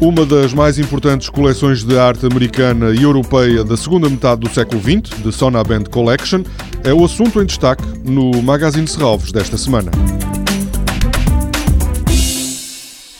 uma das mais importantes coleções de arte americana e europeia da segunda metade do século XX, The Sona Band Collection, é o assunto em destaque no Magazine Serralves desta semana.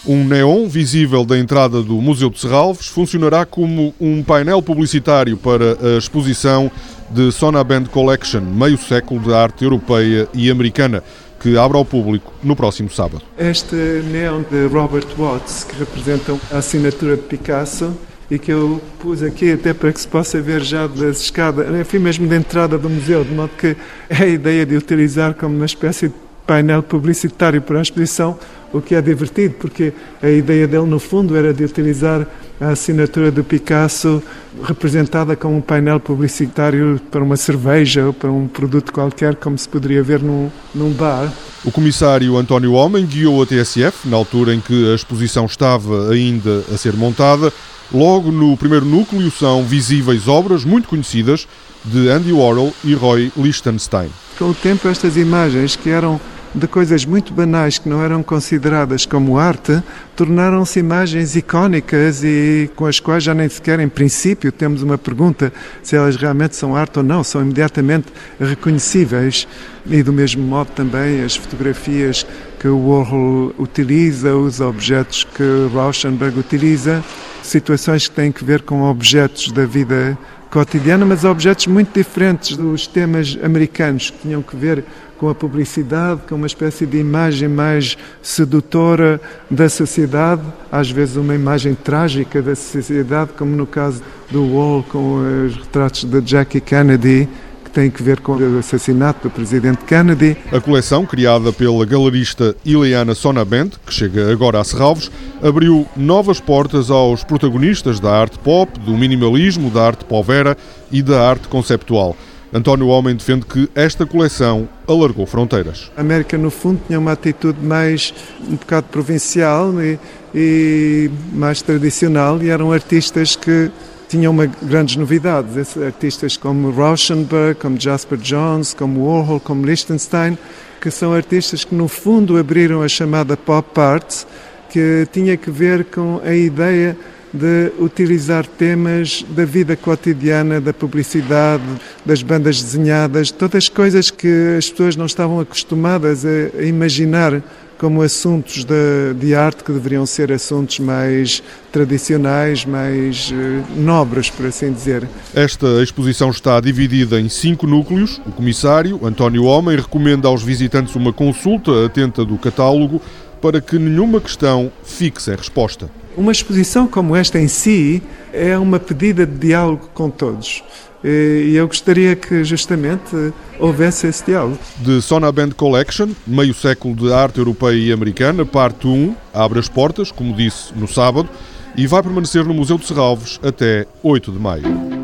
Um neon visível da entrada do Museu de Serralves funcionará como um painel publicitário para a exposição de Sona Band Collection, meio século de arte europeia e americana, que abre ao público no próximo sábado. Este neon de Robert Watts, que representa a assinatura de Picasso, e que eu pus aqui até para que se possa ver já das escadas, enfim, mesmo da entrada do museu, de modo que é a ideia de utilizar como uma espécie de painel publicitário para a exposição, o que é divertido, porque a ideia dele, no fundo, era de utilizar a assinatura do Picasso representada como um painel publicitário para uma cerveja ou para um produto qualquer, como se poderia ver num, num bar. O comissário António Homem guiou a TSF, na altura em que a exposição estava ainda a ser montada. Logo no primeiro núcleo são visíveis obras muito conhecidas de Andy Warhol e Roy Lichtenstein. Com o tempo, estas imagens que eram de coisas muito banais que não eram consideradas como arte, tornaram-se imagens icónicas e com as quais já nem sequer, em princípio, temos uma pergunta se elas realmente são arte ou não, são imediatamente reconhecíveis. E do mesmo modo também as fotografias que o Warhol utiliza, os objetos que Rauschenberg utiliza, situações que têm que ver com objetos da vida cotidiana, mas objetos muito diferentes dos temas americanos que tinham que ver com a publicidade, com uma espécie de imagem mais sedutora da sociedade, às vezes uma imagem trágica da sociedade, como no caso do Wall com os retratos de Jackie Kennedy, que tem que ver com o assassinato do presidente Kennedy. A coleção, criada pela galerista Ileana Sonabend, que chega agora a Serralves, abriu novas portas aos protagonistas da arte pop, do minimalismo, da arte povera e da arte conceptual. António Homem defende que esta coleção alargou fronteiras. A América, no fundo, tinha uma atitude mais um bocado provincial e, e mais tradicional, e eram artistas que tinham uma, grandes novidades. Artistas como Rauschenberg, como Jasper Johns, como Warhol, como Lichtenstein, que são artistas que, no fundo, abriram a chamada pop art, que tinha que ver com a ideia de utilizar temas da vida cotidiana, da publicidade, das bandas desenhadas, todas as coisas que as pessoas não estavam acostumadas a imaginar como assuntos de, de, arte que deveriam ser assuntos mais tradicionais, mais uh, nobres, por assim dizer. Esta exposição está dividida em cinco núcleos. O comissário, António Homem, recomenda aos visitantes uma consulta atenta do catálogo para que nenhuma questão fique sem resposta. Uma exposição como esta em si é uma pedida de diálogo com todos. E eu gostaria que justamente houvesse esse diálogo. The Sona Band Collection, meio século de arte europeia e americana, parte 1, abre as portas, como disse, no sábado, e vai permanecer no Museu de Serralves até 8 de maio.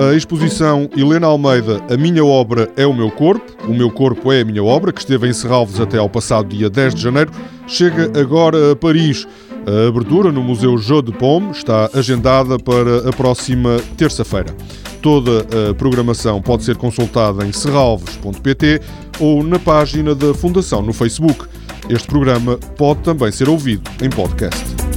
A exposição Helena Almeida, A Minha Obra é o Meu Corpo, O Meu Corpo é a Minha Obra, que esteve em Serralves até ao passado dia 10 de janeiro, chega agora a Paris. A abertura no Museu Jeu de Paume está agendada para a próxima terça-feira. Toda a programação pode ser consultada em serralves.pt ou na página da Fundação no Facebook. Este programa pode também ser ouvido em podcast.